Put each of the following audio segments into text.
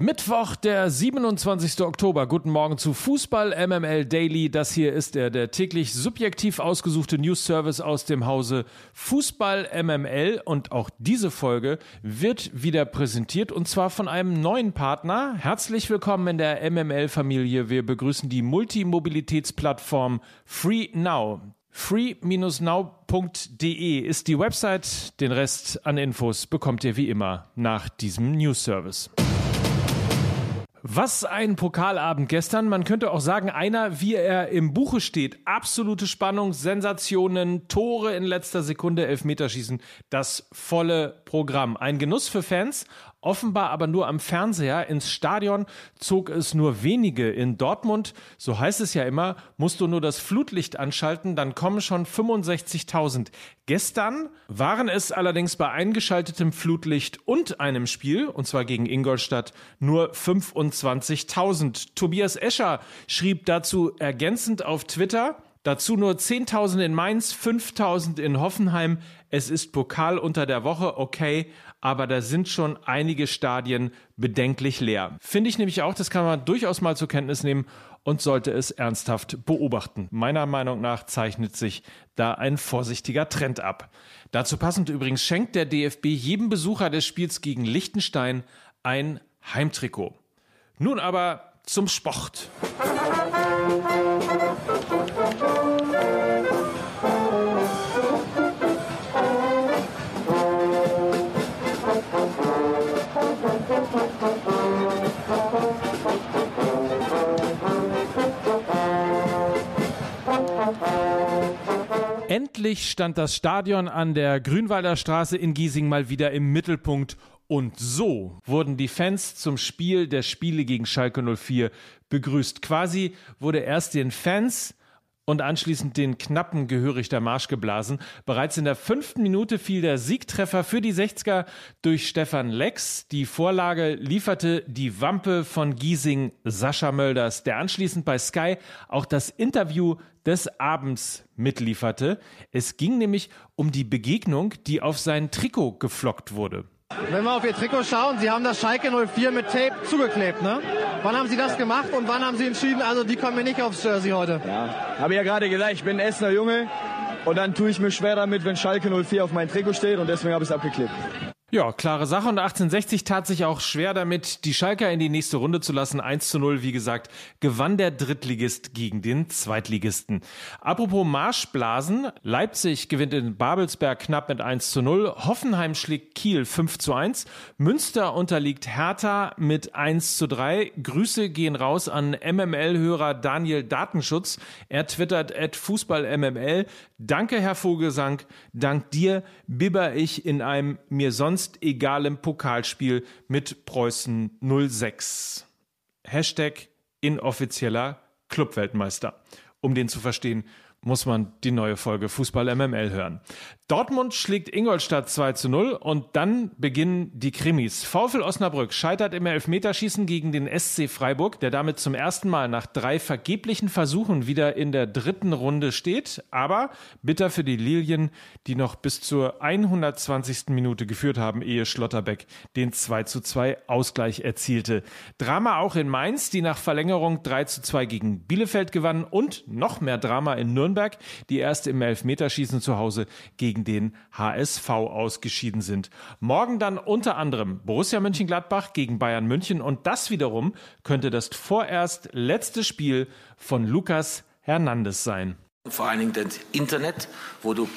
Mittwoch, der 27. Oktober. Guten Morgen zu Fußball MML Daily. Das hier ist der, der täglich subjektiv ausgesuchte News Service aus dem Hause Fußball MML. Und auch diese Folge wird wieder präsentiert und zwar von einem neuen Partner. Herzlich willkommen in der MML-Familie. Wir begrüßen die Multimobilitätsplattform Free Now. free-now.de ist die Website. Den Rest an Infos bekommt ihr wie immer nach diesem News Service. Was ein Pokalabend gestern. Man könnte auch sagen, einer, wie er im Buche steht. Absolute Spannung, Sensationen, Tore in letzter Sekunde, Elfmeterschießen. Das volle Programm. Ein Genuss für Fans offenbar aber nur am Fernseher. Ins Stadion zog es nur wenige. In Dortmund, so heißt es ja immer, musst du nur das Flutlicht anschalten, dann kommen schon 65.000. Gestern waren es allerdings bei eingeschaltetem Flutlicht und einem Spiel, und zwar gegen Ingolstadt, nur 25.000. Tobias Escher schrieb dazu ergänzend auf Twitter, Dazu nur 10.000 in Mainz, 5.000 in Hoffenheim. Es ist Pokal unter der Woche, okay, aber da sind schon einige Stadien bedenklich leer. Finde ich nämlich auch, das kann man durchaus mal zur Kenntnis nehmen und sollte es ernsthaft beobachten. Meiner Meinung nach zeichnet sich da ein vorsichtiger Trend ab. Dazu passend übrigens schenkt der DFB jedem Besucher des Spiels gegen Liechtenstein ein Heimtrikot. Nun aber zum Sport. Endlich stand das Stadion an der Grünwalder Straße in Giesing mal wieder im Mittelpunkt und so wurden die Fans zum Spiel der Spiele gegen Schalke 04 begrüßt. Quasi wurde erst den Fans und anschließend den knappen gehörig der Marsch geblasen. Bereits in der fünften Minute fiel der Siegtreffer für die 60er durch Stefan Lex. Die Vorlage lieferte die Wampe von Giesing Sascha Mölders, der anschließend bei Sky auch das Interview des Abends mitlieferte. Es ging nämlich um die Begegnung, die auf sein Trikot geflockt wurde. Wenn wir auf Ihr Trikot schauen, Sie haben das Schalke 04 mit Tape zugeklebt, ne? Wann haben Sie das gemacht und wann haben Sie entschieden, also die kommen mir nicht aufs Jersey heute? Ja, habe ich ja gerade gesagt, ich bin ein Essener Junge und dann tue ich mir schwer damit, wenn Schalke 04 auf mein Trikot steht und deswegen habe ich es abgeklebt. Ja, klare Sache. Und 1860 tat sich auch schwer damit, die Schalker in die nächste Runde zu lassen. 1 zu 0, wie gesagt, gewann der Drittligist gegen den Zweitligisten. Apropos Marschblasen. Leipzig gewinnt in Babelsberg knapp mit 1 zu 0. Hoffenheim schlägt Kiel 5 zu 1. Münster unterliegt Hertha mit 1 zu 3. Grüße gehen raus an MML-Hörer Daniel Datenschutz. Er twittert at FußballMML. Danke, Herr Vogelsang. Dank dir bibber ich in einem mir sonst sonst egalem Pokalspiel mit Preußen 06. Hashtag inoffizieller Clubweltmeister. Um den zu verstehen, muss man die neue Folge Fußball MML hören. Dortmund schlägt Ingolstadt 2 zu 0 und dann beginnen die Krimis. VfL Osnabrück scheitert im Elfmeterschießen gegen den SC Freiburg, der damit zum ersten Mal nach drei vergeblichen Versuchen wieder in der dritten Runde steht. Aber bitter für die Lilien, die noch bis zur 120. Minute geführt haben, ehe Schlotterbeck den 2 zu 2 Ausgleich erzielte. Drama auch in Mainz, die nach Verlängerung 3 zu 2 gegen Bielefeld gewannen und noch mehr Drama in Nürnberg, die erst im Elfmeterschießen zu Hause gegen gegen den HSV ausgeschieden sind. Morgen dann unter anderem Borussia Mönchengladbach gegen Bayern München und das wiederum könnte das vorerst letzte Spiel von Lukas Hernandez sein. Vor allen Dingen das Internet, wo du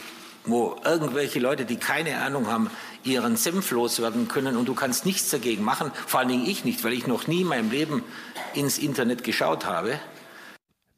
wo irgendwelche Leute, die keine Ahnung haben, ihren Senf loswerden können und du kannst nichts dagegen machen, vor allen Dingen ich nicht, weil ich noch nie in meinem Leben ins Internet geschaut habe.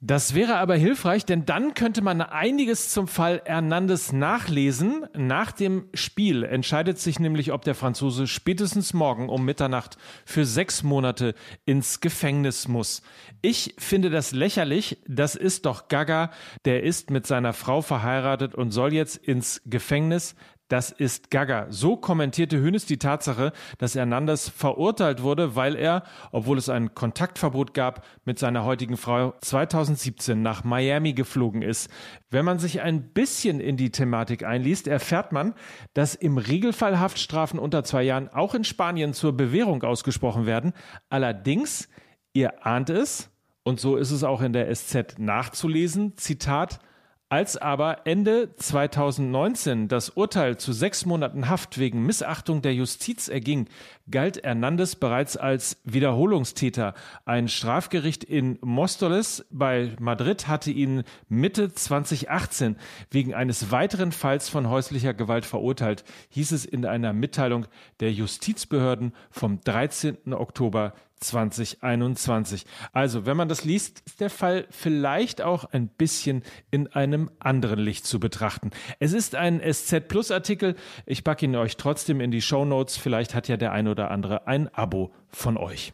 Das wäre aber hilfreich, denn dann könnte man einiges zum Fall Hernandez nachlesen. Nach dem Spiel entscheidet sich nämlich, ob der Franzose spätestens morgen um Mitternacht für sechs Monate ins Gefängnis muss. Ich finde das lächerlich. Das ist doch Gaga. Der ist mit seiner Frau verheiratet und soll jetzt ins Gefängnis. Das ist Gaga. So kommentierte Hönes die Tatsache, dass Hernandez verurteilt wurde, weil er, obwohl es ein Kontaktverbot gab, mit seiner heutigen Frau 2017 nach Miami geflogen ist. Wenn man sich ein bisschen in die Thematik einliest, erfährt man, dass im Regelfall Haftstrafen unter zwei Jahren auch in Spanien zur Bewährung ausgesprochen werden. Allerdings, ihr ahnt es, und so ist es auch in der SZ nachzulesen, Zitat, als aber Ende 2019 das Urteil zu sechs Monaten Haft wegen Missachtung der Justiz erging, galt Hernandez bereits als Wiederholungstäter. Ein Strafgericht in Mostoles bei Madrid hatte ihn Mitte 2018 wegen eines weiteren Falls von häuslicher Gewalt verurteilt, hieß es in einer Mitteilung der Justizbehörden vom 13. Oktober 2021. Also, wenn man das liest, ist der Fall vielleicht auch ein bisschen in einem anderen Licht zu betrachten. Es ist ein SZ Plus Artikel. Ich packe ihn euch trotzdem in die Show Notes. Vielleicht hat ja der ein oder andere ein Abo von euch.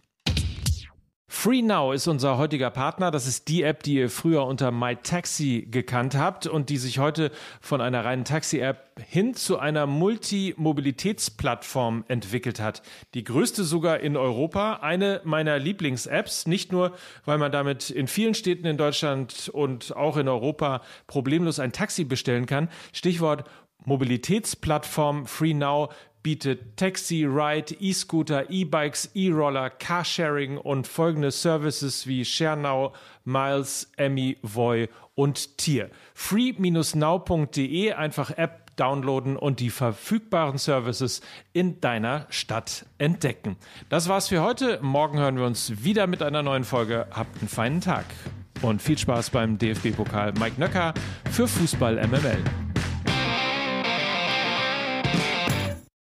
FreeNow ist unser heutiger Partner. Das ist die App, die ihr früher unter MyTaxi gekannt habt und die sich heute von einer reinen Taxi-App hin zu einer Multimobilitätsplattform entwickelt hat. Die größte sogar in Europa. Eine meiner Lieblings-Apps. Nicht nur, weil man damit in vielen Städten in Deutschland und auch in Europa problemlos ein Taxi bestellen kann. Stichwort Mobilitätsplattform FreeNow bietet Taxi, Ride, E-Scooter, E-Bikes, E-Roller, Carsharing und folgende Services wie ShareNow, Miles, Emmy, Voy und Tier. free-now.de einfach App downloaden und die verfügbaren Services in deiner Stadt entdecken. Das war's für heute. Morgen hören wir uns wieder mit einer neuen Folge. Habt einen feinen Tag und viel Spaß beim DFB-Pokal. Mike Nöcker für Fußball MML.